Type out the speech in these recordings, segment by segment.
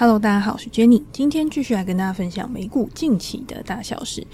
Hello，大家好，我是 Jenny，今天继续来跟大家分享美股近期的大小事。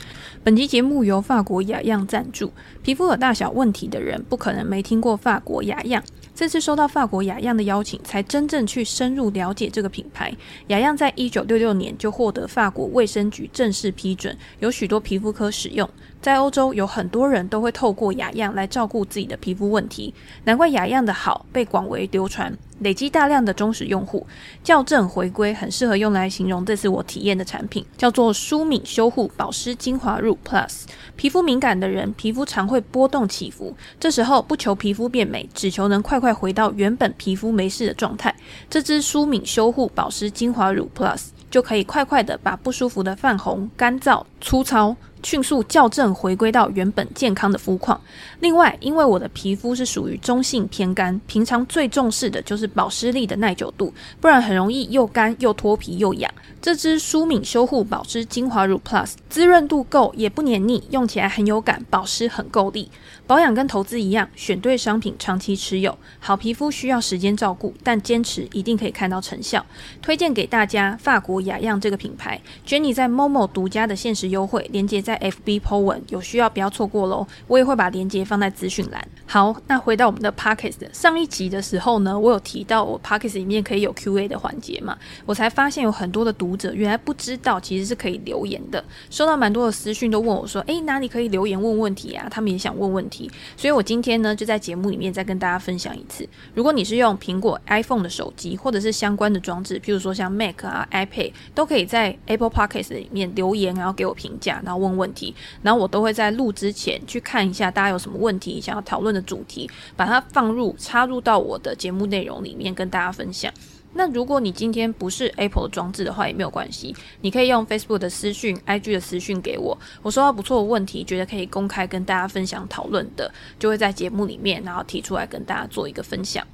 本集节目由法国雅漾赞助。皮肤有大小问题的人，不可能没听过法国雅漾。这次收到法国雅漾的邀请，才真正去深入了解这个品牌。雅漾在一九六六年就获得法国卫生局正式批准，有许多皮肤科使用。在欧洲，有很多人都会透过雅漾来照顾自己的皮肤问题，难怪雅漾的好被广为流传。累积大量的忠实用户，校正回归很适合用来形容这次我体验的产品，叫做舒敏修护保湿精华乳 Plus。皮肤敏感的人，皮肤常会波动起伏，这时候不求皮肤变美，只求能快快回到原本皮肤没事的状态。这支舒敏修护保湿精华乳 Plus 就可以快快的把不舒服的泛红、干燥、粗糙。迅速校正回归到原本健康的肤况。另外，因为我的皮肤是属于中性偏干，平常最重视的就是保湿力的耐久度，不然很容易又干又脱皮又痒。这支舒敏修护保湿精华乳 Plus 滋润度够，也不黏腻，用起来很有感，保湿很够力。保养跟投资一样，选对商品，长期持有。好皮肤需要时间照顾，但坚持一定可以看到成效。推荐给大家，法国雅漾这个品牌，Jenny 在 Momo 独家的限时优惠，连接在 FB Po 文，有需要不要错过喽。我也会把链接放在资讯栏。好，那回到我们的 Podcast，上一集的时候呢，我有提到我 Podcast 里面可以有 QA 的环节嘛，我才发现有很多的读者原来不知道其实是可以留言的，收到蛮多的私讯都问我说，诶，哪里可以留言问问题啊？他们也想问问题。所以，我今天呢就在节目里面再跟大家分享一次。如果你是用苹果 iPhone 的手机，或者是相关的装置，譬如说像 Mac 啊、iPad，都可以在 Apple Podcast 里面留言，然后给我评价，然后问问题，然后我都会在录之前去看一下大家有什么问题想要讨论的主题，把它放入插入到我的节目内容里面跟大家分享。那如果你今天不是 Apple 的装置的话，也没有关系，你可以用 Facebook 的私讯、IG 的私讯给我。我收到不错的问题，觉得可以公开跟大家分享讨论的，就会在节目里面，然后提出来跟大家做一个分享。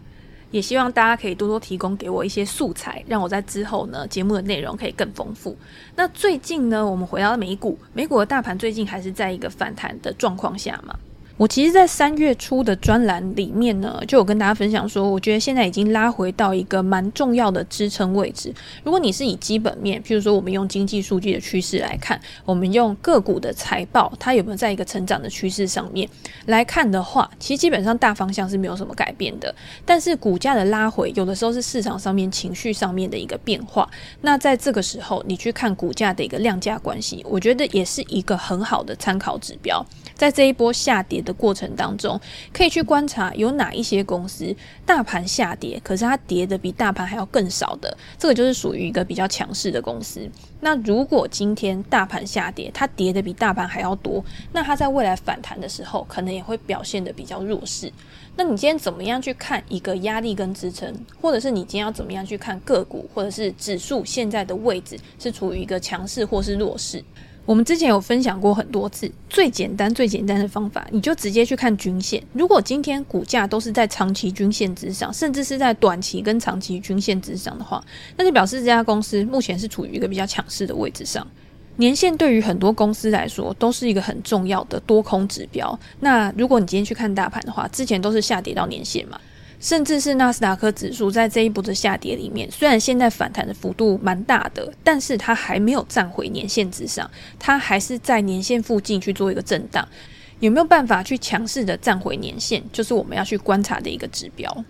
也希望大家可以多多提供给我一些素材，让我在之后呢节目的内容可以更丰富。那最近呢，我们回到美股，美股的大盘最近还是在一个反弹的状况下嘛。我其实，在三月初的专栏里面呢，就有跟大家分享说，我觉得现在已经拉回到一个蛮重要的支撑位置。如果你是以基本面，譬如说我们用经济数据的趋势来看，我们用个股的财报，它有没有在一个成长的趋势上面来看的话，其实基本上大方向是没有什么改变的。但是股价的拉回，有的时候是市场上面情绪上面的一个变化。那在这个时候，你去看股价的一个量价关系，我觉得也是一个很好的参考指标。在这一波下跌的过程当中，可以去观察有哪一些公司大盘下跌，可是它跌的比大盘还要更少的，这个就是属于一个比较强势的公司。那如果今天大盘下跌，它跌的比大盘还要多，那它在未来反弹的时候，可能也会表现得比较弱势。那你今天怎么样去看一个压力跟支撑，或者是你今天要怎么样去看个股或者是指数现在的位置是处于一个强势或是弱势？我们之前有分享过很多次，最简单、最简单的方法，你就直接去看均线。如果今天股价都是在长期均线之上，甚至是在短期跟长期均线之上的话，那就表示这家公司目前是处于一个比较强势的位置上。年线对于很多公司来说都是一个很重要的多空指标。那如果你今天去看大盘的话，之前都是下跌到年线嘛。甚至是纳斯达克指数在这一波的下跌里面，虽然现在反弹的幅度蛮大的，但是它还没有站回年线之上，它还是在年线附近去做一个震荡。有没有办法去强势的站回年线，就是我们要去观察的一个指标。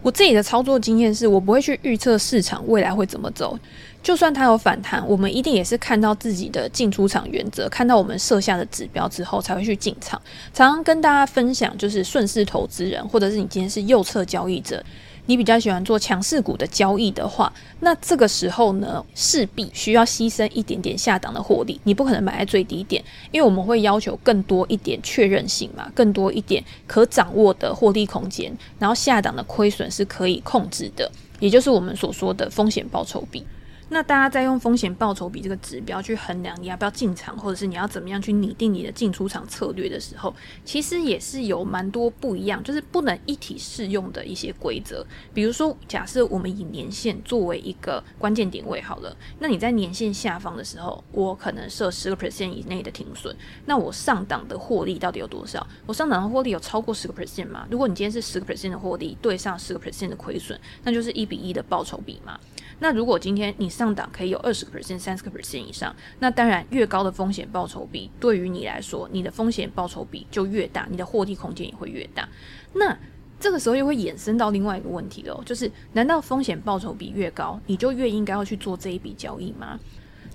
我自己的操作经验是，我不会去预测市场未来会怎么走。就算它有反弹，我们一定也是看到自己的进出场原则，看到我们设下的指标之后才会去进场。常常跟大家分享，就是顺势投资人，或者是你今天是右侧交易者，你比较喜欢做强势股的交易的话，那这个时候呢，势必需要牺牲一点点下档的获利。你不可能买在最低点，因为我们会要求更多一点确认性嘛，更多一点可掌握的获利空间，然后下档的亏损是可以控制的，也就是我们所说的风险报酬比。那大家在用风险报酬比这个指标去衡量你要不要进场，或者是你要怎么样去拟定你的进出场策略的时候，其实也是有蛮多不一样，就是不能一体适用的一些规则。比如说，假设我们以年线作为一个关键点位好了，那你在年线下方的时候，我可能设十个 percent 以内的停损，那我上档的获利到底有多少？我上档的获利有超过十个 percent 吗？如果你今天是十个 percent 的获利对上十个 percent 的亏损，那就是一比一的报酬比嘛。那如果今天你上档可以有二十个 percent、三十个 percent 以上。那当然，越高的风险报酬比，对于你来说，你的风险报酬比就越大，你的获利空间也会越大。那这个时候又会衍生到另外一个问题了，就是难道风险报酬比越高，你就越应该要去做这一笔交易吗？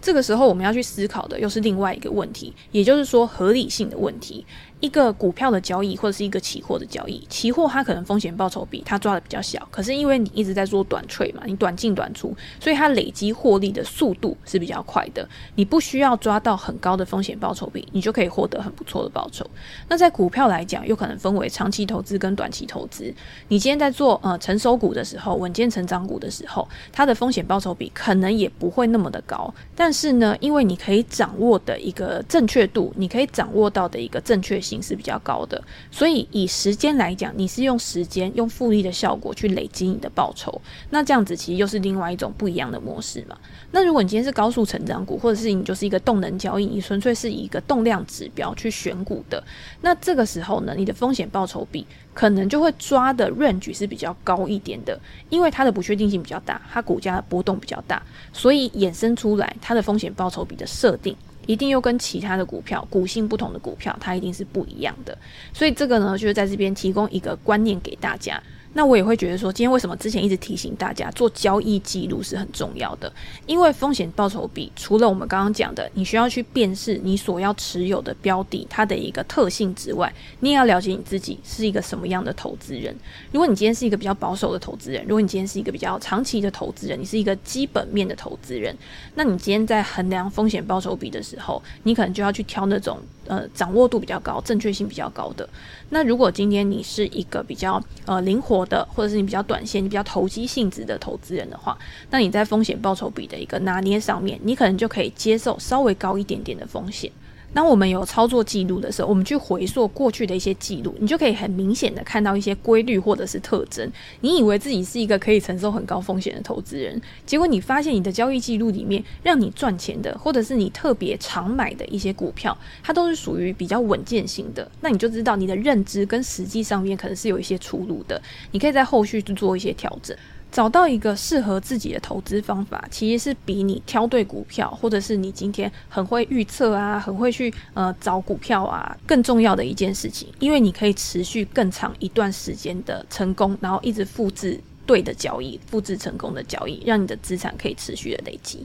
这个时候我们要去思考的又是另外一个问题，也就是说合理性的问题。一个股票的交易或者是一个期货的交易，期货它可能风险报酬比它抓的比较小，可是因为你一直在做短寸嘛，你短进短出，所以它累积获利的速度是比较快的。你不需要抓到很高的风险报酬比，你就可以获得很不错的报酬。那在股票来讲，又可能分为长期投资跟短期投资。你今天在做呃成熟股的时候，稳健成长股的时候，它的风险报酬比可能也不会那么的高，但是呢，因为你可以掌握的一个正确度，你可以掌握到的一个正确性。是比较高的，所以以时间来讲，你是用时间用复利的效果去累积你的报酬，那这样子其实又是另外一种不一样的模式嘛。那如果你今天是高速成长股，或者是你就是一个动能交易，你纯粹是以一个动量指标去选股的，那这个时候呢，你的风险报酬比可能就会抓的 range 是比较高一点的，因为它的不确定性比较大，它股价波动比较大，所以衍生出来它的风险报酬比的设定。一定又跟其他的股票，股性不同的股票，它一定是不一样的。所以这个呢，就是在这边提供一个观念给大家。那我也会觉得说，今天为什么之前一直提醒大家做交易记录是很重要的？因为风险报酬比除了我们刚刚讲的，你需要去辨识你所要持有的标的它的一个特性之外，你也要了解你自己是一个什么样的投资人。如果你今天是一个比较保守的投资人，如果你今天是一个比较长期的投资人，你是一个基本面的投资人，那你今天在衡量风险报酬比的时候，你可能就要去挑那种呃掌握度比较高、正确性比较高的。那如果今天你是一个比较呃灵活的，或者是你比较短线、你比较投机性质的投资人的话，那你在风险报酬比的一个拿捏上面，你可能就可以接受稍微高一点点的风险。当我们有操作记录的时候，我们去回溯过去的一些记录，你就可以很明显的看到一些规律或者是特征。你以为自己是一个可以承受很高风险的投资人，结果你发现你的交易记录里面让你赚钱的，或者是你特别常买的一些股票，它都是属于比较稳健型的。那你就知道你的认知跟实际上面可能是有一些出入的。你可以在后续去做一些调整。找到一个适合自己的投资方法，其实是比你挑对股票，或者是你今天很会预测啊，很会去呃找股票啊，更重要的一件事情。因为你可以持续更长一段时间的成功，然后一直复制对的交易，复制成功的交易，让你的资产可以持续的累积。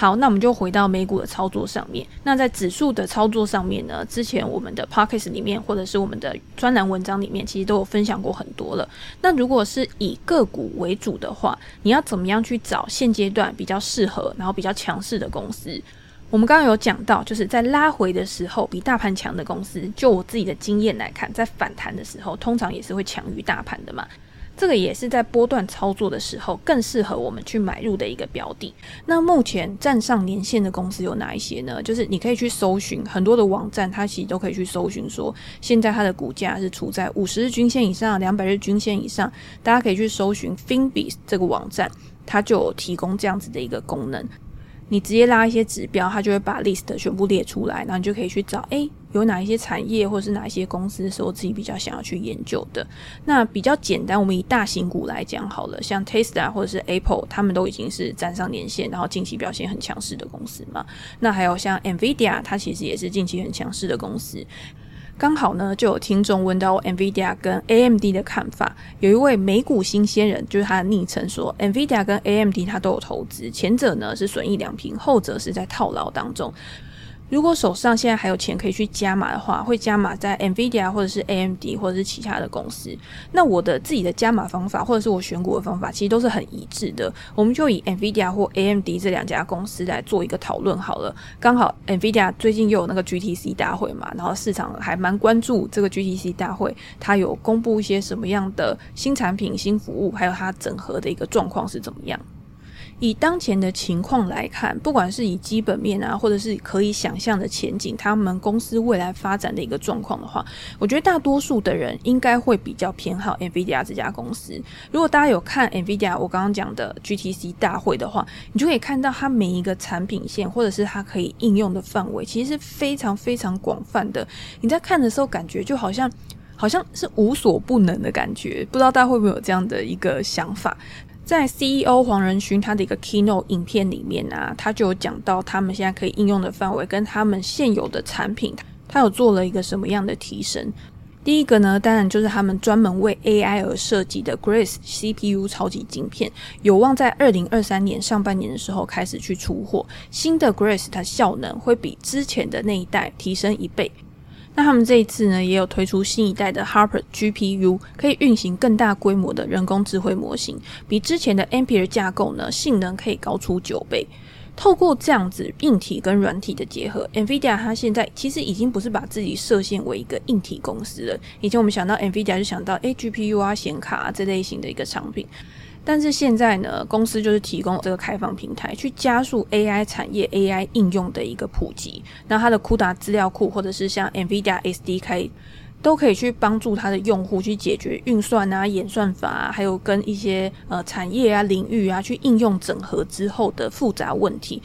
好，那我们就回到美股的操作上面。那在指数的操作上面呢，之前我们的 Podcast 里面，或者是我们的专栏文章里面，其实都有分享过很多了。那如果是以个股为主的话，你要怎么样去找现阶段比较适合，然后比较强势的公司？我们刚刚有讲到，就是在拉回的时候，比大盘强的公司，就我自己的经验来看，在反弹的时候，通常也是会强于大盘的嘛。这个也是在波段操作的时候更适合我们去买入的一个标的。那目前站上年线的公司有哪一些呢？就是你可以去搜寻很多的网站，它其实都可以去搜寻说，现在它的股价是处在五十日均线以上、两百日均线以上。大家可以去搜寻 Finviz 这个网站，它就有提供这样子的一个功能。你直接拉一些指标，它就会把 list 全部列出来，然后你就可以去找，诶，有哪一些产业或者是哪一些公司是我自己比较想要去研究的。那比较简单，我们以大型股来讲好了，像 Tesla 或者是 Apple，他们都已经是站上年线，然后近期表现很强势的公司嘛。那还有像 Nvidia，它其实也是近期很强势的公司。刚好呢，就有听众问到 NVIDIA 跟 AMD 的看法。有一位美股新鲜人，就是他的昵称说，NVIDIA 跟 AMD 他都有投资，前者呢是损益两平，后者是在套牢当中。如果手上现在还有钱可以去加码的话，会加码在 NVIDIA 或者是 AMD 或者是其他的公司。那我的自己的加码方法或者是我选股的方法，其实都是很一致的。我们就以 NVIDIA 或 AMD 这两家公司来做一个讨论好了。刚好 NVIDIA 最近又有那个 GTC 大会嘛，然后市场还蛮关注这个 GTC 大会，它有公布一些什么样的新产品、新服务，还有它整合的一个状况是怎么样。以当前的情况来看，不管是以基本面啊，或者是可以想象的前景，他们公司未来发展的一个状况的话，我觉得大多数的人应该会比较偏好 NVIDIA 这家公司。如果大家有看 NVIDIA 我刚刚讲的 GTC 大会的话，你就可以看到它每一个产品线，或者是它可以应用的范围，其实是非常非常广泛的。你在看的时候，感觉就好像好像是无所不能的感觉。不知道大家会不会有这样的一个想法？在 CEO 黄仁勋他的一个 keynote 影片里面啊，他就有讲到他们现在可以应用的范围跟他们现有的产品，他有做了一个什么样的提升。第一个呢，当然就是他们专门为 AI 而设计的 Grace CPU 超级晶片，有望在二零二三年上半年的时候开始去出货。新的 Grace 它效能会比之前的那一代提升一倍。那他们这一次呢，也有推出新一代的 Hopper GPU，可以运行更大规模的人工智慧模型，比之前的 Ampere 架构呢，性能可以高出九倍。透过这样子硬体跟软体的结合，NVIDIA 它现在其实已经不是把自己设限为一个硬体公司了。以前我们想到 NVIDIA 就想到诶 GPU 啊、显卡啊这类型的一个产品，但是现在呢，公司就是提供这个开放平台，去加速 AI 产业 AI 应用的一个普及。那它的 CUDA 资料库或者是像 NVIDIA SDK。都可以去帮助它的用户去解决运算啊、演算法啊，还有跟一些呃产业啊、领域啊去应用整合之后的复杂问题，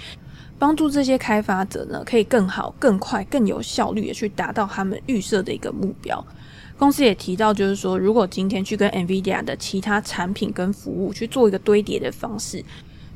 帮助这些开发者呢可以更好、更快、更有效率的去达到他们预设的一个目标。公司也提到，就是说，如果今天去跟 NVIDIA 的其他产品跟服务去做一个堆叠的方式，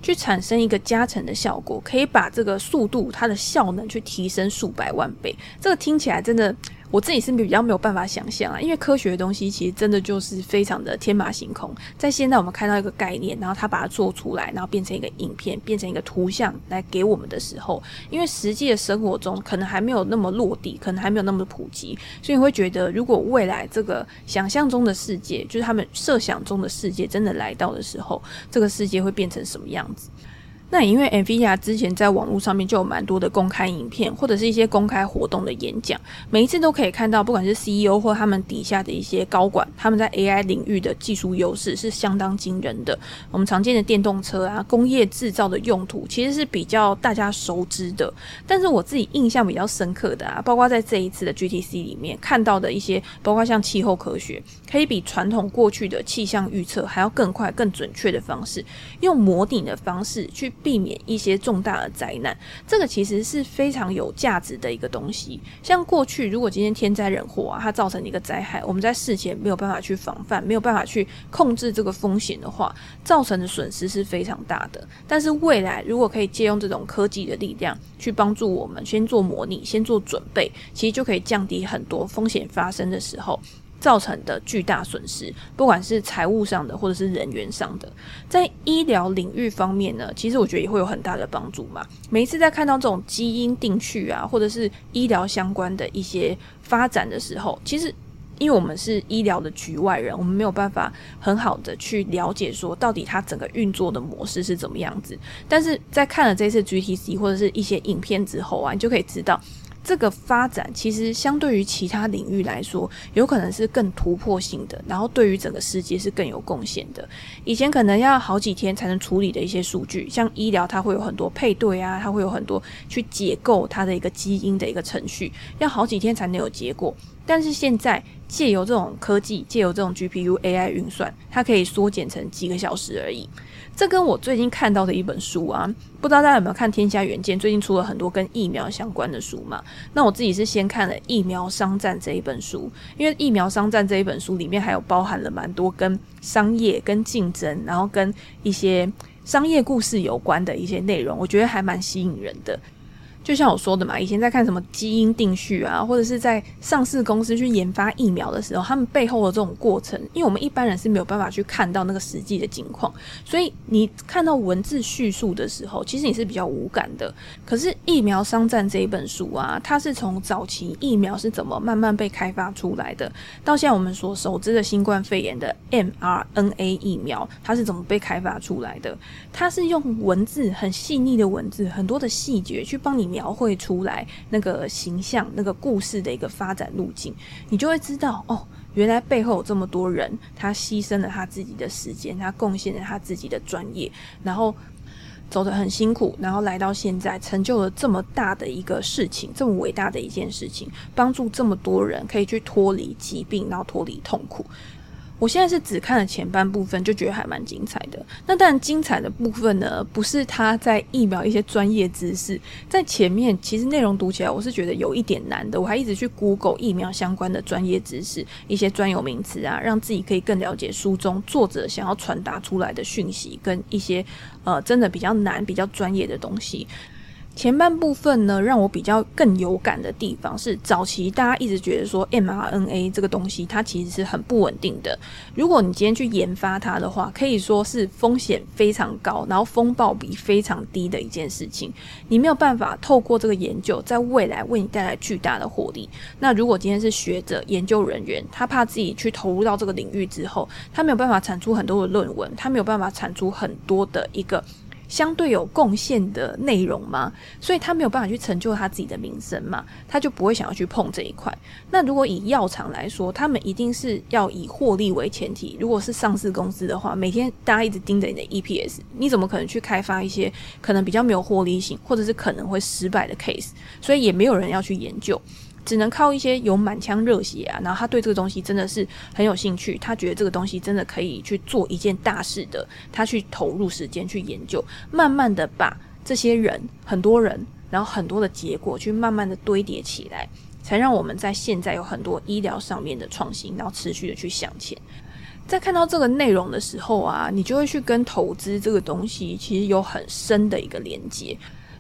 去产生一个加成的效果，可以把这个速度、它的效能去提升数百万倍。这个听起来真的。我自己是比较没有办法想象啊，因为科学的东西其实真的就是非常的天马行空。在现在我们看到一个概念，然后他把它做出来，然后变成一个影片，变成一个图像来给我们的时候，因为实际的生活中可能还没有那么落地，可能还没有那么普及，所以你会觉得，如果未来这个想象中的世界，就是他们设想中的世界真的来到的时候，这个世界会变成什么样子？那因为 NVIDIA 之前在网络上面就有蛮多的公开影片，或者是一些公开活动的演讲，每一次都可以看到，不管是 CEO 或他们底下的一些高管，他们在 AI 领域的技术优势是相当惊人的。我们常见的电动车啊，工业制造的用途其实是比较大家熟知的。但是我自己印象比较深刻的啊，包括在这一次的 GTC 里面看到的一些，包括像气候科学，可以比传统过去的气象预测还要更快、更准确的方式，用模拟的方式去。避免一些重大的灾难，这个其实是非常有价值的一个东西。像过去，如果今天天灾人祸啊，它造成一个灾害，我们在事前没有办法去防范，没有办法去控制这个风险的话，造成的损失是非常大的。但是未来，如果可以借用这种科技的力量去帮助我们，先做模拟，先做准备，其实就可以降低很多风险发生的时候。造成的巨大损失，不管是财务上的或者是人员上的，在医疗领域方面呢，其实我觉得也会有很大的帮助嘛。每一次在看到这种基因定序啊，或者是医疗相关的一些发展的时候，其实因为我们是医疗的局外人，我们没有办法很好的去了解说到底它整个运作的模式是怎么样子。但是在看了这次 GTC 或者是一些影片之后啊，你就可以知道。这个发展其实相对于其他领域来说，有可能是更突破性的，然后对于整个世界是更有贡献的。以前可能要好几天才能处理的一些数据，像医疗，它会有很多配对啊，它会有很多去解构它的一个基因的一个程序，要好几天才能有结果。但是现在借由这种科技，借由这种 GPU AI 运算，它可以缩减成几个小时而已。这跟我最近看到的一本书啊，不知道大家有没有看《天下远见》？最近出了很多跟疫苗相关的书嘛。那我自己是先看了《疫苗商战》这一本书，因为《疫苗商战》这一本书里面还有包含了蛮多跟商业、跟竞争，然后跟一些商业故事有关的一些内容，我觉得还蛮吸引人的。就像我说的嘛，以前在看什么基因定序啊，或者是在上市公司去研发疫苗的时候，他们背后的这种过程，因为我们一般人是没有办法去看到那个实际的情况，所以你看到文字叙述的时候，其实你是比较无感的。可是《疫苗商战》这一本书啊，它是从早期疫苗是怎么慢慢被开发出来的，到现在我们所熟知的新冠肺炎的 mRNA 疫苗，它是怎么被开发出来的？它是用文字很细腻的文字，很多的细节去帮你。描绘出来那个形象、那个故事的一个发展路径，你就会知道哦，原来背后有这么多人，他牺牲了他自己的时间，他贡献了他自己的专业，然后走得很辛苦，然后来到现在，成就了这么大的一个事情，这么伟大的一件事情，帮助这么多人可以去脱离疾病，然后脱离痛苦。我现在是只看了前半部分，就觉得还蛮精彩的。那当然，精彩的部分呢，不是他在疫苗一些专业知识，在前面其实内容读起来我是觉得有一点难的。我还一直去 Google 疫苗相关的专业知识，一些专有名词啊，让自己可以更了解书中作者想要传达出来的讯息，跟一些呃真的比较难、比较专业的东西。前半部分呢，让我比较更有感的地方是，早期大家一直觉得说 mRNA 这个东西它其实是很不稳定的。如果你今天去研发它的话，可以说是风险非常高，然后风暴比非常低的一件事情。你没有办法透过这个研究，在未来为你带来巨大的获利。那如果今天是学者、研究人员，他怕自己去投入到这个领域之后，他没有办法产出很多的论文，他没有办法产出很多的一个。相对有贡献的内容嘛，所以他没有办法去成就他自己的名声嘛，他就不会想要去碰这一块。那如果以药厂来说，他们一定是要以获利为前提。如果是上市公司的话，每天大家一直盯着你的 EPS，你怎么可能去开发一些可能比较没有获利性，或者是可能会失败的 case？所以也没有人要去研究。只能靠一些有满腔热血啊，然后他对这个东西真的是很有兴趣，他觉得这个东西真的可以去做一件大事的，他去投入时间去研究，慢慢的把这些人很多人，然后很多的结果去慢慢的堆叠起来，才让我们在现在有很多医疗上面的创新，然后持续的去向前。在看到这个内容的时候啊，你就会去跟投资这个东西其实有很深的一个连接。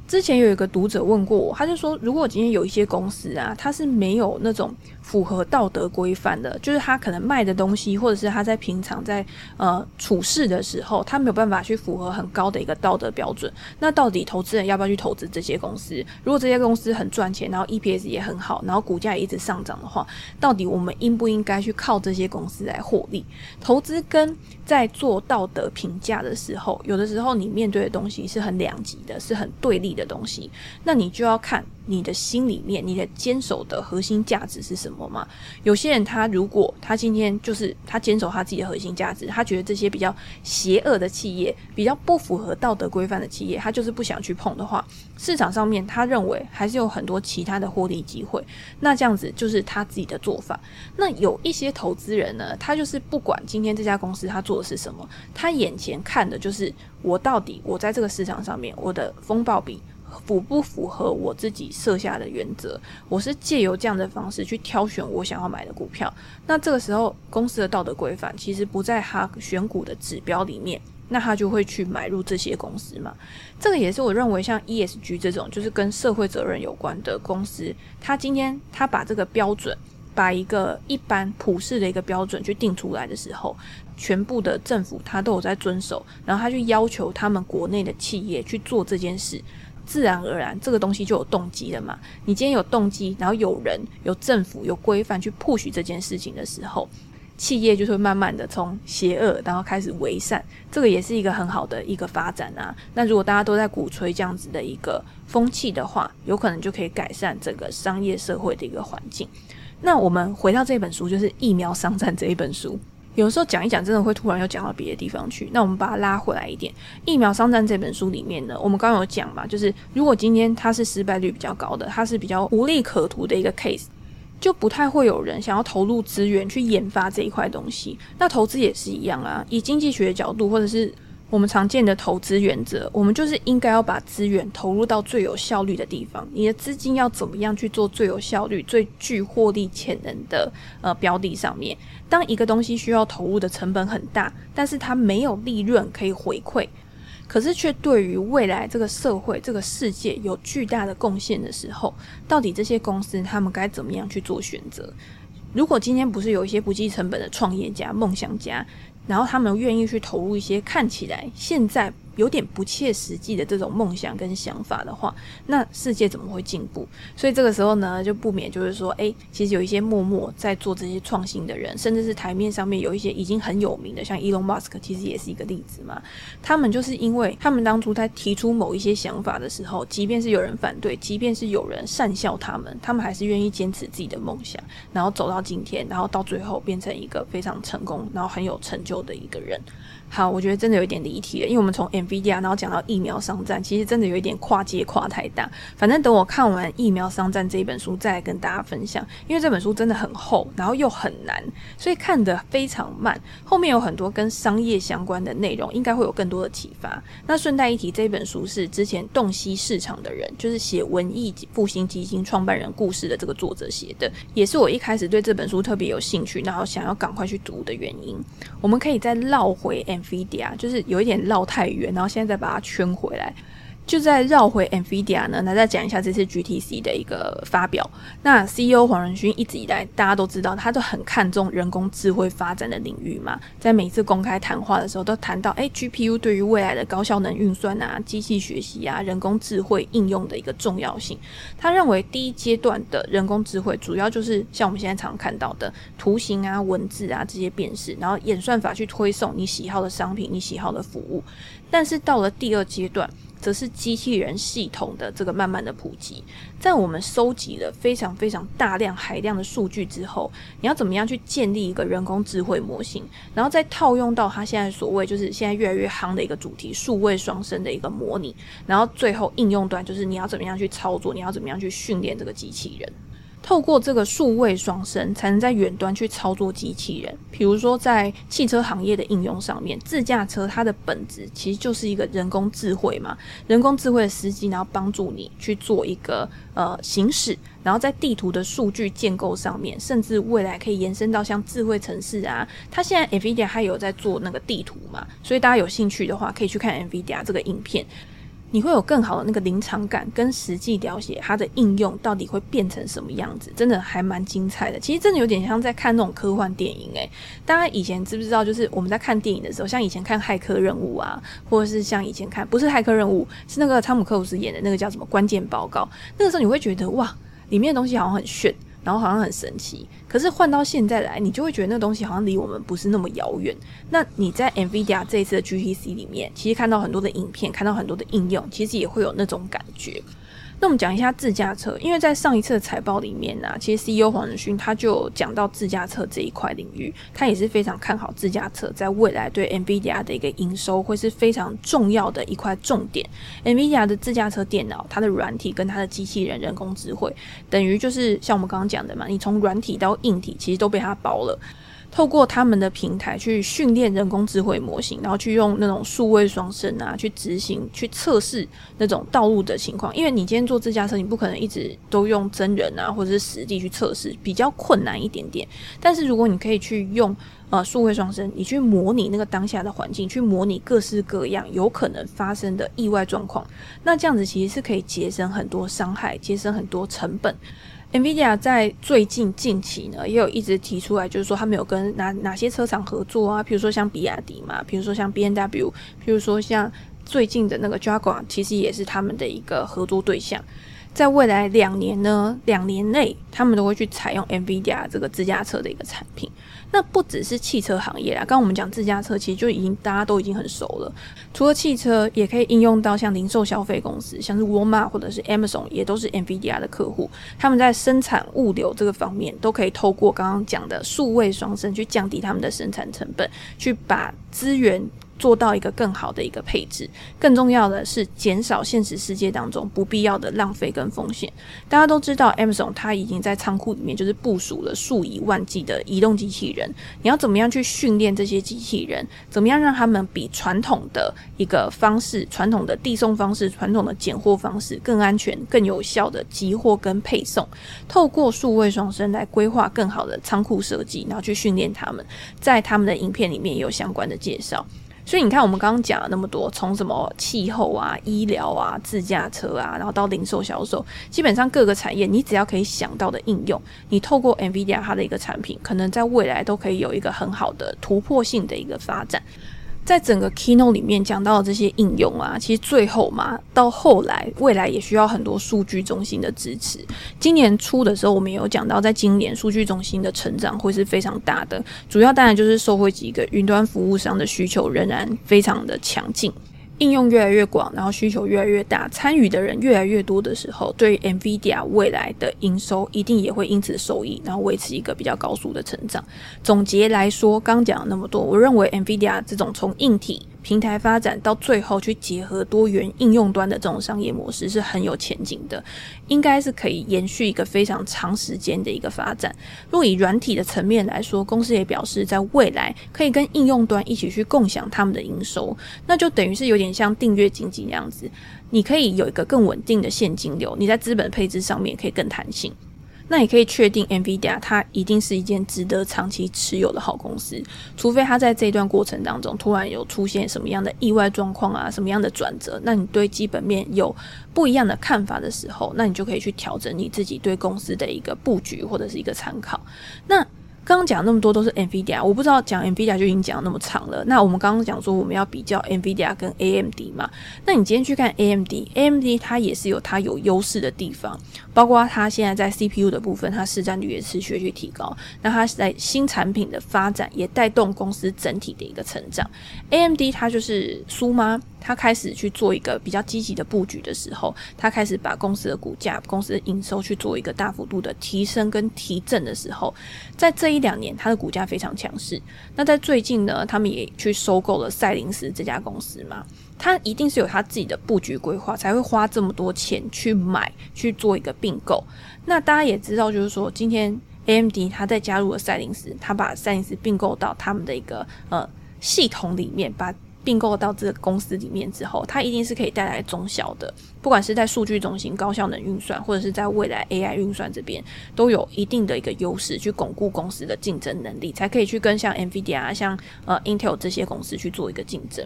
之前有一个读者问过我，他就说，如果今天有一些公司啊，它是没有那种符合道德规范的，就是他可能卖的东西，或者是他在平常在呃处事的时候，他没有办法去符合很高的一个道德标准。那到底投资人要不要去投资这些公司？如果这些公司很赚钱，然后 EPS 也很好，然后股价也一直上涨的话，到底我们应不应该去靠这些公司来获利？投资跟在做道德评价的时候，有的时候你面对的东西是很两极的，是很对立的东西，那你就要看。你的心里面，你的坚守的核心价值是什么吗？有些人他如果他今天就是他坚守他自己的核心价值，他觉得这些比较邪恶的企业，比较不符合道德规范的企业，他就是不想去碰的话，市场上面他认为还是有很多其他的获利机会。那这样子就是他自己的做法。那有一些投资人呢，他就是不管今天这家公司他做的是什么，他眼前看的就是我到底我在这个市场上面我的风暴比。符不符合我自己设下的原则？我是借由这样的方式去挑选我想要买的股票。那这个时候，公司的道德规范其实不在他选股的指标里面，那他就会去买入这些公司嘛。这个也是我认为像 ESG 这种就是跟社会责任有关的公司，他今天他把这个标准，把一个一般普世的一个标准去定出来的时候，全部的政府他都有在遵守，然后他去要求他们国内的企业去做这件事。自然而然，这个东西就有动机了嘛。你今天有动机，然后有人、有政府、有规范去 push 这件事情的时候，企业就会慢慢的从邪恶，然后开始为善。这个也是一个很好的一个发展啊。那如果大家都在鼓吹这样子的一个风气的话，有可能就可以改善整个商业社会的一个环境。那我们回到这本书，就是《疫苗商战》这一本书。有时候讲一讲，真的会突然又讲到别的地方去。那我们把它拉回来一点，《疫苗商战》这本书里面呢，我们刚刚有讲嘛，就是如果今天它是失败率比较高的，它是比较无利可图的一个 case，就不太会有人想要投入资源去研发这一块东西。那投资也是一样啊，以经济学角度，或者是。我们常见的投资原则，我们就是应该要把资源投入到最有效率的地方。你的资金要怎么样去做最有效率、最具获利潜能的呃标的上面？当一个东西需要投入的成本很大，但是它没有利润可以回馈，可是却对于未来这个社会、这个世界有巨大的贡献的时候，到底这些公司他们该怎么样去做选择？如果今天不是有一些不计成本的创业家、梦想家，然后他们愿意去投入一些看起来现在。有点不切实际的这种梦想跟想法的话，那世界怎么会进步？所以这个时候呢，就不免就是说，诶，其实有一些默默在做这些创新的人，甚至是台面上面有一些已经很有名的，像 Elon Musk，其实也是一个例子嘛。他们就是因为他们当初在提出某一些想法的时候，即便是有人反对，即便是有人讪笑他们，他们还是愿意坚持自己的梦想，然后走到今天，然后到最后变成一个非常成功，然后很有成就的一个人。好，我觉得真的有一点离题了，因为我们从 NVIDIA，然后讲到疫苗商战，其实真的有一点跨界跨太大。反正等我看完《疫苗商战》这一本书，再来跟大家分享。因为这本书真的很厚，然后又很难，所以看得非常慢。后面有很多跟商业相关的内容，应该会有更多的启发。那顺带一提，这本书是之前洞悉市场的人，就是写文艺复兴基金创办人故事的这个作者写的，也是我一开始对这本书特别有兴趣，然后想要赶快去读的原因。我们可以再绕回 NVIDIA，就是有一点绕太远，然后现在再把它圈回来。就在绕回 NVIDIA 呢，那再讲一下这次 GTC 的一个发表。那 CEO 黄仁勋一直以来，大家都知道，他都很看重人工智慧发展的领域嘛，在每次公开谈话的时候，都谈到，诶 GPU 对于未来的高效能运算啊、机器学习啊、人工智慧应用的一个重要性。他认为，第一阶段的人工智慧主要就是像我们现在常看到的图形啊、文字啊这些辨识，然后演算法去推送你喜好的商品、你喜好的服务。但是到了第二阶段，则是机器人系统的这个慢慢的普及，在我们收集了非常非常大量海量的数据之后，你要怎么样去建立一个人工智慧模型，然后再套用到它现在所谓就是现在越来越夯的一个主题——数位双生的一个模拟，然后最后应用端就是你要怎么样去操作，你要怎么样去训练这个机器人。透过这个数位双生，才能在远端去操作机器人。比如说，在汽车行业的应用上面，自驾车它的本质其实就是一个人工智慧嘛，人工智慧的司机，然后帮助你去做一个呃行驶，然后在地图的数据建构上面，甚至未来可以延伸到像智慧城市啊。它现在 NVIDIA 还有在做那个地图嘛，所以大家有兴趣的话，可以去看 NVIDIA 这个影片。你会有更好的那个临场感，跟实际了解它的应用到底会变成什么样子，真的还蛮精彩的。其实真的有点像在看那种科幻电影诶，大家以前知不知道？就是我们在看电影的时候，像以前看《骇客任务》啊，或者是像以前看不是《骇客任务》，是那个汤姆克鲁斯演的那个叫什么《关键报告》。那个时候你会觉得哇，里面的东西好像很炫。然后好像很神奇，可是换到现在来，你就会觉得那东西好像离我们不是那么遥远。那你在 NVIDIA 这一次的 GTC 里面，其实看到很多的影片，看到很多的应用，其实也会有那种感觉。那我们讲一下自驾车，因为在上一次的财报里面呢、其实 CEO 黄仁勋他就讲到自驾车这一块领域，他也是非常看好自驾车在未来对 NVIDIA 的一个营收会是非常重要的一块重点。NVIDIA 的自驾车电脑，它的软体跟它的机器人人工智慧，等于就是像我们刚刚讲的嘛，你从软体到硬体其实都被它包了。透过他们的平台去训练人工智慧模型，然后去用那种数位双生啊，去执行、去测试那种道路的情况。因为你今天坐自驾车，你不可能一直都用真人啊，或者是实地去测试，比较困难一点点。但是如果你可以去用呃数位双生，你去模拟那个当下的环境，去模拟各式各样有可能发生的意外状况，那这样子其实是可以节省很多伤害，节省很多成本。NVIDIA 在最近近期呢，也有一直提出来，就是说他们有跟哪哪些车厂合作啊？比如说像比亚迪嘛，比如说像 B N W，比如说像最近的那个 Jaguar，其实也是他们的一个合作对象。在未来两年呢，两年内，他们都会去采用 NVIDIA 这个自驾车的一个产品。那不只是汽车行业啊，刚刚我们讲自家车，其实就已经大家都已经很熟了。除了汽车，也可以应用到像零售消费公司，像是沃尔玛或者是 Amazon，也都是 NVIDIA 的客户。他们在生产物流这个方面，都可以透过刚刚讲的数位双生去降低他们的生产成本，去把资源。做到一个更好的一个配置，更重要的是减少现实世界当中不必要的浪费跟风险。大家都知道，Amazon 它已经在仓库里面就是部署了数以万计的移动机器人。你要怎么样去训练这些机器人？怎么样让他们比传统的一个方式、传统的递送方式、传统的拣货方式更安全、更有效的集货跟配送？透过数位双生来规划更好的仓库设计，然后去训练他们。在他们的影片里面也有相关的介绍。所以你看，我们刚刚讲了那么多，从什么气候啊、医疗啊、自驾车啊，然后到零售销售，基本上各个产业，你只要可以想到的应用，你透过 NVIDIA 它的一个产品，可能在未来都可以有一个很好的突破性的一个发展。在整个 keynote 里面讲到的这些应用啊，其实最后嘛，到后来未来也需要很多数据中心的支持。今年初的时候，我们有讲到，在今年数据中心的成长会是非常大的，主要当然就是受惠几个云端服务商的需求仍然非常的强劲。应用越来越广，然后需求越来越大，参与的人越来越多的时候，对 NVIDIA 未来的营收一定也会因此受益，然后维持一个比较高速的成长。总结来说，刚讲了那么多，我认为 NVIDIA 这种从硬体平台发展到最后去结合多元应用端的这种商业模式是很有前景的，应该是可以延续一个非常长时间的一个发展。若以软体的层面来说，公司也表示在未来可以跟应用端一起去共享他们的营收，那就等于是有点像订阅经济那样子，你可以有一个更稳定的现金流，你在资本配置上面可以更弹性。那也可以确定，NVIDIA 它一定是一件值得长期持有的好公司，除非它在这一段过程当中突然有出现什么样的意外状况啊，什么样的转折，那你对基本面有不一样的看法的时候，那你就可以去调整你自己对公司的一个布局或者是一个参考。那刚刚讲那么多都是 NVIDIA，我不知道讲 NVIDIA 就已经讲那么长了。那我们刚刚讲说我们要比较 NVIDIA 跟 AMD 嘛，那你今天去看 AMD，AMD 它也是有它有优势的地方，包括它现在在 CPU 的部分，它市占率也持续去提高。那它在新产品的发展也带动公司整体的一个成长。AMD 它就是苏妈。他开始去做一个比较积极的布局的时候，他开始把公司的股价、公司的营收去做一个大幅度的提升跟提振的时候，在这一两年，他的股价非常强势。那在最近呢，他们也去收购了赛灵思这家公司嘛，他一定是有他自己的布局规划，才会花这么多钱去买去做一个并购。那大家也知道，就是说今天 AMD 他在加入了赛灵思，他把赛灵思并购到他们的一个呃系统里面，把。并购到这个公司里面之后，它一定是可以带来中小的，不管是在数据中心高效能运算，或者是在未来 AI 运算这边，都有一定的一个优势，去巩固公司的竞争能力，才可以去跟像 NVIDIA、像呃 Intel 这些公司去做一个竞争。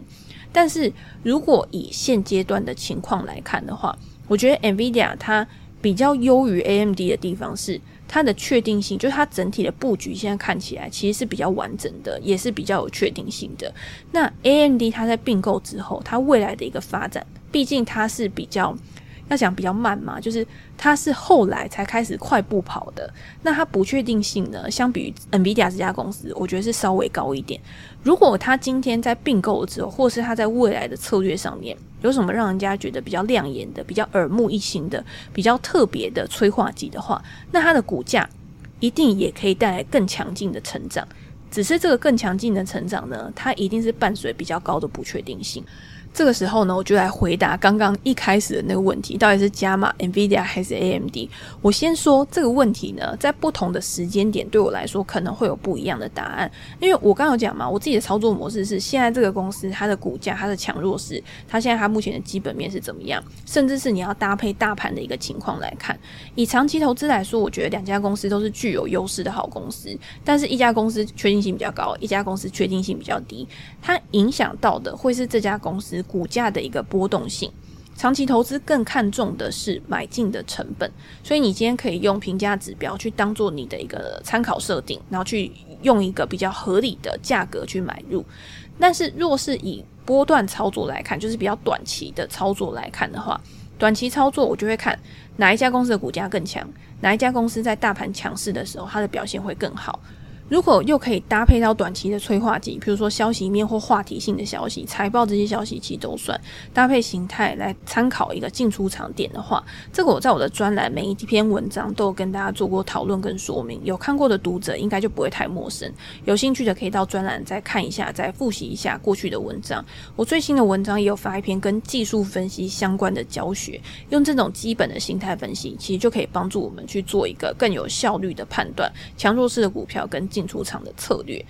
但是如果以现阶段的情况来看的话，我觉得 NVIDIA 它比较优于 AMD 的地方是。它的确定性，就是它整体的布局，现在看起来其实是比较完整的，也是比较有确定性的。那 AMD 它在并购之后，它未来的一个发展，毕竟它是比较。要讲比较慢嘛，就是它是后来才开始快步跑的。那它不确定性呢，相比于 NVIDIA 这家公司，我觉得是稍微高一点。如果它今天在并购之后，或是它在未来的策略上面有什么让人家觉得比较亮眼的、比较耳目一新的、比较特别的催化剂的话，那它的股价一定也可以带来更强劲的成长。只是这个更强劲的成长呢，它一定是伴随比较高的不确定性。这个时候呢，我就来回答刚刚一开始的那个问题，到底是加码 NVIDIA 还是 AMD？我先说这个问题呢，在不同的时间点对我来说可能会有不一样的答案，因为我刚有讲嘛，我自己的操作模式是现在这个公司它的股价、它的强弱势，它现在它目前的基本面是怎么样，甚至是你要搭配大盘的一个情况来看。以长期投资来说，我觉得两家公司都是具有优势的好公司，但是一家公司确定性比较高，一家公司确定性比较低，它影响到的会是这家公司。股价的一个波动性，长期投资更看重的是买进的成本，所以你今天可以用评价指标去当做你的一个参考设定，然后去用一个比较合理的价格去买入。但是若是以波段操作来看，就是比较短期的操作来看的话，短期操作我就会看哪一家公司的股价更强，哪一家公司在大盘强势的时候，它的表现会更好。如果又可以搭配到短期的催化剂，比如说消息面或话题性的消息、财报这些消息，其实都算搭配形态来参考一个进出场点的话，这个我在我的专栏每一篇文章都有跟大家做过讨论跟说明，有看过的读者应该就不会太陌生。有兴趣的可以到专栏再看一下，再复习一下过去的文章。我最新的文章也有发一篇跟技术分析相关的教学，用这种基本的形态分析，其实就可以帮助我们去做一个更有效率的判断，强弱势的股票跟进。出场的策略。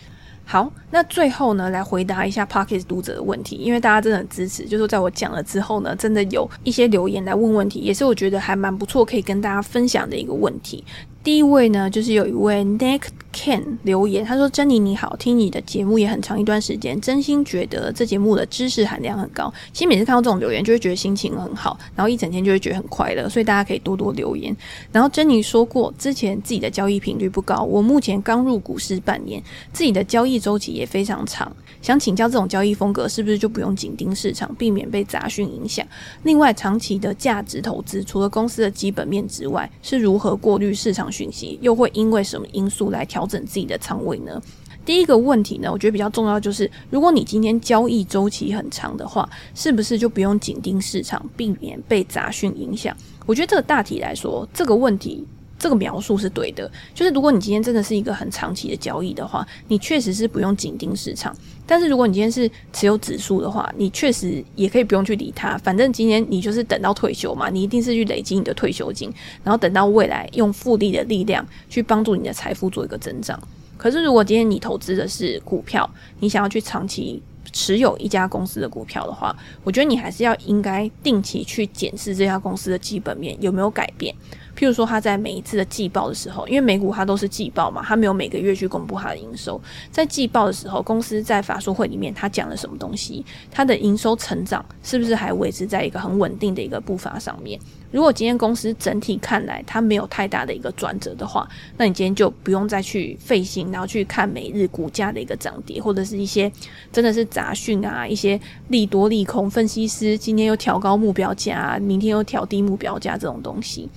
好，那最后呢，来回答一下 Pocket 读者的问题，因为大家真的很支持，就是在我讲了之后呢，真的有一些留言来问问题，也是我觉得还蛮不错，可以跟大家分享的一个问题。第一位呢，就是有一位 Nick Ken 留言，他说：“珍妮你好，听你的节目也很长一段时间，真心觉得这节目的知识含量很高。其实每次看到这种留言，就会觉得心情很好，然后一整天就会觉得很快乐。所以大家可以多多留言。然后珍妮说过，之前自己的交易频率不高，我目前刚入股市半年，自己的交易周期也非常长，想请教这种交易风格是不是就不用紧盯市场，避免被杂讯影响？另外，长期的价值投资，除了公司的基本面之外，是如何过滤市场？”讯息又会因为什么因素来调调整自己的仓位呢？第一个问题呢，我觉得比较重要就是，如果你今天交易周期很长的话，是不是就不用紧盯市场，避免被杂讯影响？我觉得这个大体来说，这个问题这个描述是对的。就是如果你今天真的是一个很长期的交易的话，你确实是不用紧盯市场。但是如果你今天是持有指数的话，你确实也可以不用去理它。反正今天你就是等到退休嘛，你一定是去累积你的退休金，然后等到未来用复利的力量去帮助你的财富做一个增长。可是如果今天你投资的是股票，你想要去长期持有一家公司的股票的话，我觉得你还是要应该定期去检视这家公司的基本面有没有改变。譬如说，他在每一次的季报的时候，因为美股它都是季报嘛，它没有每个月去公布它的营收。在季报的时候，公司在法说会里面，它讲了什么东西？它的营收成长是不是还维持在一个很稳定的一个步伐上面？如果今天公司整体看来它没有太大的一个转折的话，那你今天就不用再去费心，然后去看每日股价的一个涨跌，或者是一些真的是杂讯啊，一些利多利空分析师今天又调高目标价，明天又调低目标价这种东西。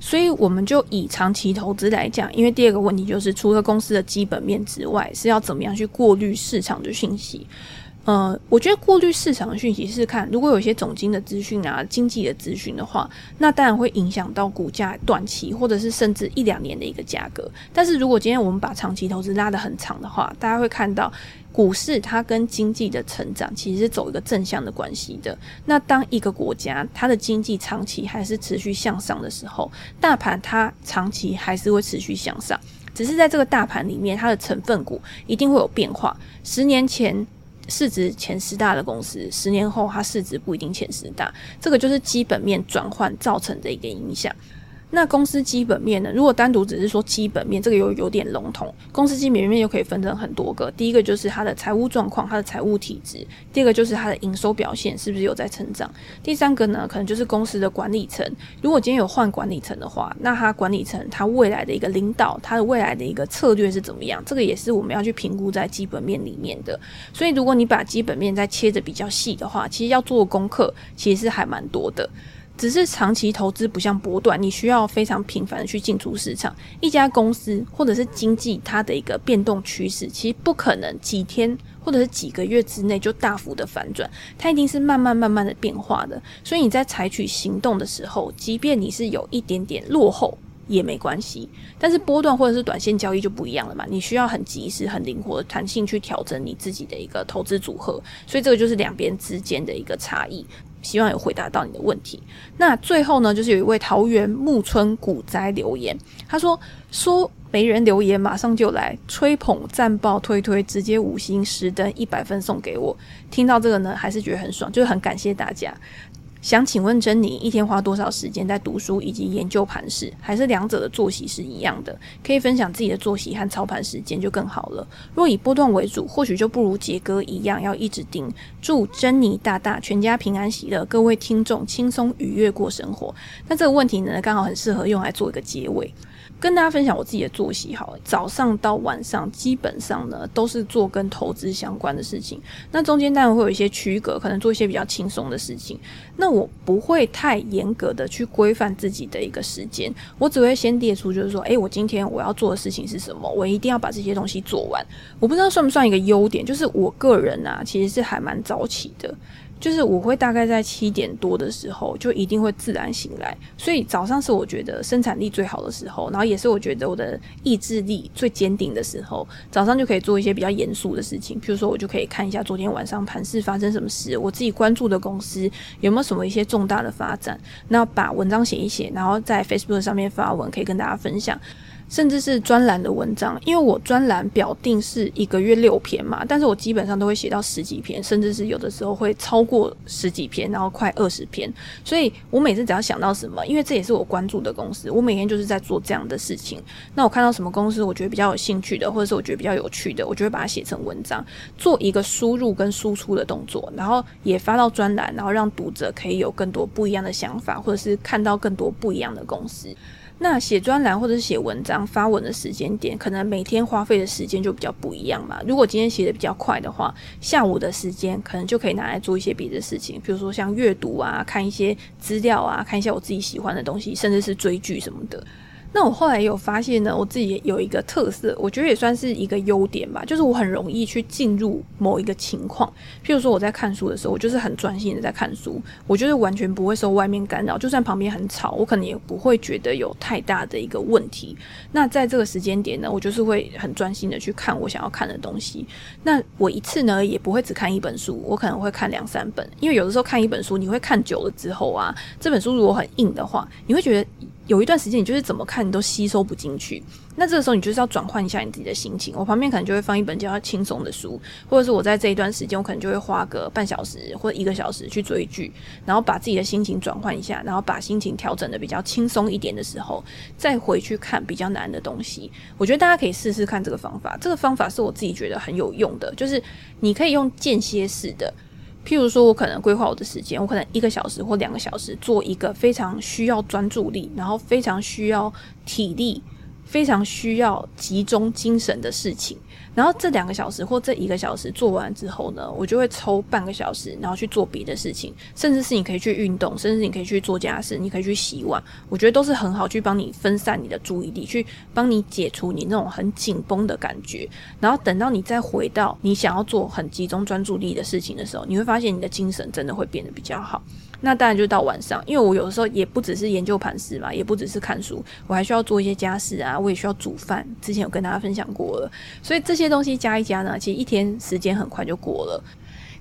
所以我们就以长期投资来讲，因为第二个问题就是，除了公司的基本面之外，是要怎么样去过滤市场的信息。呃，我觉得过滤市场讯息是看，如果有一些总经的资讯啊、经济的资讯的话，那当然会影响到股价短期或者是甚至一两年的一个价格。但是如果今天我们把长期投资拉得很长的话，大家会看到股市它跟经济的成长其实是走一个正向的关系的。那当一个国家它的经济长期还是持续向上的时候，大盘它长期还是会持续向上，只是在这个大盘里面，它的成分股一定会有变化。十年前。市值前十大的公司，十年后它市值不一定前十大，这个就是基本面转换造成的一个影响。那公司基本面呢？如果单独只是说基本面，这个有有点笼统。公司基本面又可以分成很多个。第一个就是它的财务状况，它的财务体质；第二个就是它的营收表现是不是有在成长；第三个呢，可能就是公司的管理层。如果今天有换管理层的话，那它管理层它未来的一个领导，它的未来的一个策略是怎么样？这个也是我们要去评估在基本面里面的。所以，如果你把基本面再切得比较细的话，其实要做功课其实是还蛮多的。只是长期投资不像波段，你需要非常频繁的去进出市场。一家公司或者是经济，它的一个变动趋势，其实不可能几天或者是几个月之内就大幅的反转，它一定是慢慢慢慢的变化的。所以你在采取行动的时候，即便你是有一点点落后也没关系。但是波段或者是短线交易就不一样了嘛，你需要很及时、很灵活弹性去调整你自己的一个投资组合。所以这个就是两边之间的一个差异。希望有回答到你的问题。那最后呢，就是有一位桃园木村古宅留言，他说：“说没人留言，马上就来吹捧、赞爆、推推，直接五星十灯一百分送给我。”听到这个呢，还是觉得很爽，就是很感谢大家。想请问珍妮，一天花多少时间在读书以及研究盘式？还是两者的作息是一样的？可以分享自己的作息和操盘时间就更好了。若以波段为主，或许就不如杰哥一样要一直盯。祝珍妮大大全家平安喜乐，各位听众轻松愉悦过生活。那这个问题呢，刚好很适合用来做一个结尾。跟大家分享我自己的作息，好，早上到晚上基本上呢都是做跟投资相关的事情。那中间当然会有一些区隔，可能做一些比较轻松的事情。那我不会太严格的去规范自己的一个时间，我只会先列出，就是说，诶，我今天我要做的事情是什么，我一定要把这些东西做完。我不知道算不算一个优点，就是我个人啊，其实是还蛮早起的。就是我会大概在七点多的时候就一定会自然醒来，所以早上是我觉得生产力最好的时候，然后也是我觉得我的意志力最坚定的时候。早上就可以做一些比较严肃的事情，譬如说我就可以看一下昨天晚上盘势发生什么事，我自己关注的公司有没有什么一些重大的发展，那把文章写一写，然后在 Facebook 上面发文，可以跟大家分享。甚至是专栏的文章，因为我专栏表定是一个月六篇嘛，但是我基本上都会写到十几篇，甚至是有的时候会超过十几篇，然后快二十篇。所以我每次只要想到什么，因为这也是我关注的公司，我每天就是在做这样的事情。那我看到什么公司，我觉得比较有兴趣的，或者是我觉得比较有趣的，我就会把它写成文章，做一个输入跟输出的动作，然后也发到专栏，然后让读者可以有更多不一样的想法，或者是看到更多不一样的公司。那写专栏或者是写文章发文的时间点，可能每天花费的时间就比较不一样嘛。如果今天写的比较快的话，下午的时间可能就可以拿来做一些别的事情，比如说像阅读啊、看一些资料啊、看一下我自己喜欢的东西，甚至是追剧什么的。那我后来有发现呢，我自己有一个特色，我觉得也算是一个优点吧，就是我很容易去进入某一个情况。譬如说我在看书的时候，我就是很专心的在看书，我就是完全不会受外面干扰，就算旁边很吵，我可能也不会觉得有太大的一个问题。那在这个时间点呢，我就是会很专心的去看我想要看的东西。那我一次呢也不会只看一本书，我可能会看两三本，因为有的时候看一本书，你会看久了之后啊，这本书如果很硬的话，你会觉得。有一段时间，你就是怎么看你都吸收不进去。那这个时候，你就是要转换一下你自己的心情。我旁边可能就会放一本比较轻松的书，或者是我在这一段时间，我可能就会花个半小时或者一个小时去追剧，然后把自己的心情转换一下，然后把心情调整得比较轻松一点的时候，再回去看比较难的东西。我觉得大家可以试试看这个方法。这个方法是我自己觉得很有用的，就是你可以用间歇式的。譬如说，我可能规划我的时间，我可能一个小时或两个小时做一个非常需要专注力，然后非常需要体力。非常需要集中精神的事情，然后这两个小时或这一个小时做完之后呢，我就会抽半个小时，然后去做别的事情，甚至是你可以去运动，甚至你可以去做家事，你可以去洗碗，我觉得都是很好去帮你分散你的注意力，去帮你解除你那种很紧绷的感觉，然后等到你再回到你想要做很集中专注力的事情的时候，你会发现你的精神真的会变得比较好。那当然就到晚上，因为我有的时候也不只是研究盘势嘛，也不只是看书，我还需要做一些家事啊，我也需要煮饭。之前有跟大家分享过了，所以这这些东西加一加呢，其实一天时间很快就过了。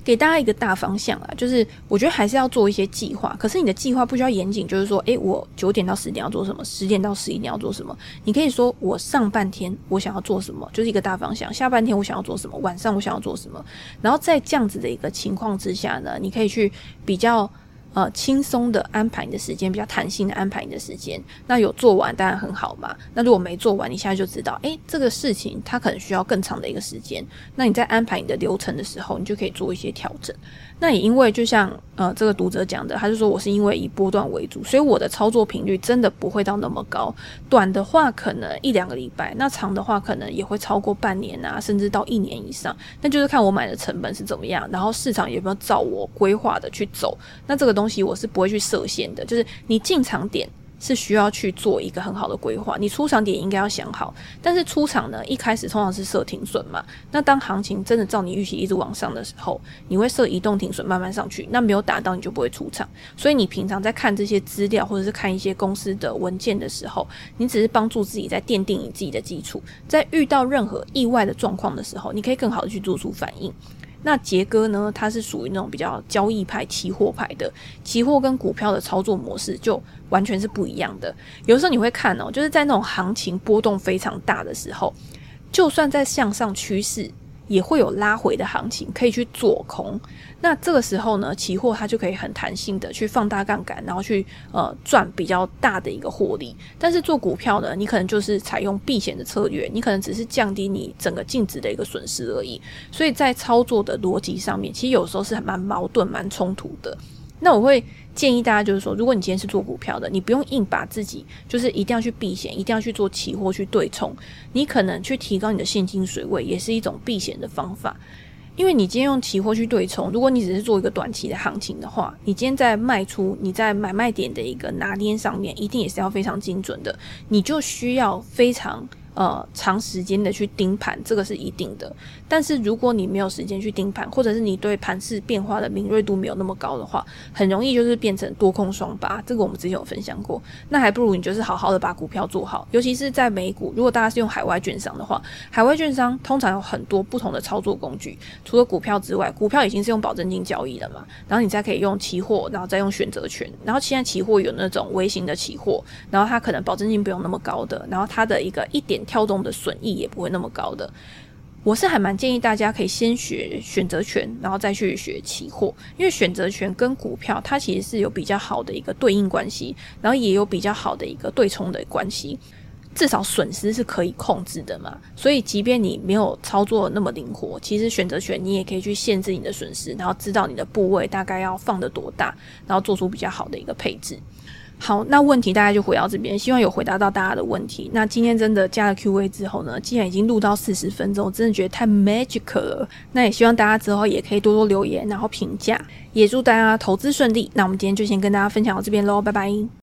给大家一个大方向啊，就是我觉得还是要做一些计划，可是你的计划不需要严谨，就是说，诶，我九点到十点要做什么，十点到十一点要做什么。你可以说我上半天我想要做什么，就是一个大方向；下半天我想要做什么，晚上我想要做什么。然后在这样子的一个情况之下呢，你可以去比较。呃，轻松的安排你的时间，比较弹性的安排你的时间。那有做完当然很好嘛。那如果没做完，你现在就知道，诶，这个事情它可能需要更长的一个时间。那你在安排你的流程的时候，你就可以做一些调整。那也因为就像呃这个读者讲的，他就说我是因为以波段为主，所以我的操作频率真的不会到那么高。短的话可能一两个礼拜，那长的话可能也会超过半年啊，甚至到一年以上。那就是看我买的成本是怎么样，然后市场有没有照我规划的去走。那这个东西我是不会去设限的，就是你进场点。是需要去做一个很好的规划，你出场点应该要想好，但是出场呢，一开始通常是设停损嘛。那当行情真的照你预期一直往上的时候，你会设移动停损慢慢上去，那没有打到你就不会出场。所以你平常在看这些资料或者是看一些公司的文件的时候，你只是帮助自己在奠定你自己的基础，在遇到任何意外的状况的时候，你可以更好的去做出反应。那杰哥呢？他是属于那种比较交易派、期货派的，期货跟股票的操作模式就完全是不一样的。有时候你会看哦，就是在那种行情波动非常大的时候，就算在向上趋势。也会有拉回的行情，可以去做空。那这个时候呢，期货它就可以很弹性的去放大杠杆，然后去呃赚比较大的一个获利。但是做股票呢，你可能就是采用避险的策略，你可能只是降低你整个净值的一个损失而已。所以在操作的逻辑上面，其实有时候是蛮矛盾、蛮冲突的。那我会建议大家，就是说，如果你今天是做股票的，你不用硬把自己就是一定要去避险，一定要去做期货去对冲，你可能去提高你的现金水位，也是一种避险的方法。因为你今天用期货去对冲，如果你只是做一个短期的行情的话，你今天在卖出、你在买卖点的一个拿捏上面，一定也是要非常精准的，你就需要非常。呃，长时间的去盯盘，这个是一定的。但是如果你没有时间去盯盘，或者是你对盘势变化的敏锐度没有那么高的话，很容易就是变成多空双巴。这个我们之前有分享过。那还不如你就是好好的把股票做好，尤其是在美股。如果大家是用海外券商的话，海外券商通常有很多不同的操作工具。除了股票之外，股票已经是用保证金交易了嘛，然后你再可以用期货，然后再用选择权。然后现在期货有那种微型的期货，然后它可能保证金不用那么高的，然后它的一个一点。跳动的损益也不会那么高的，我是还蛮建议大家可以先学选择权，然后再去学期货，因为选择权跟股票它其实是有比较好的一个对应关系，然后也有比较好的一个对冲的关系，至少损失是可以控制的嘛。所以即便你没有操作那么灵活，其实选择权你也可以去限制你的损失，然后知道你的部位大概要放得多大，然后做出比较好的一个配置。好，那问题大家就回到这边，希望有回答到大家的问题。那今天真的加了 Q&A 之后呢，既然已经录到四十分钟，真的觉得太 magical 了。那也希望大家之后也可以多多留言，然后评价，也祝大家投资顺利。那我们今天就先跟大家分享到这边喽，拜拜。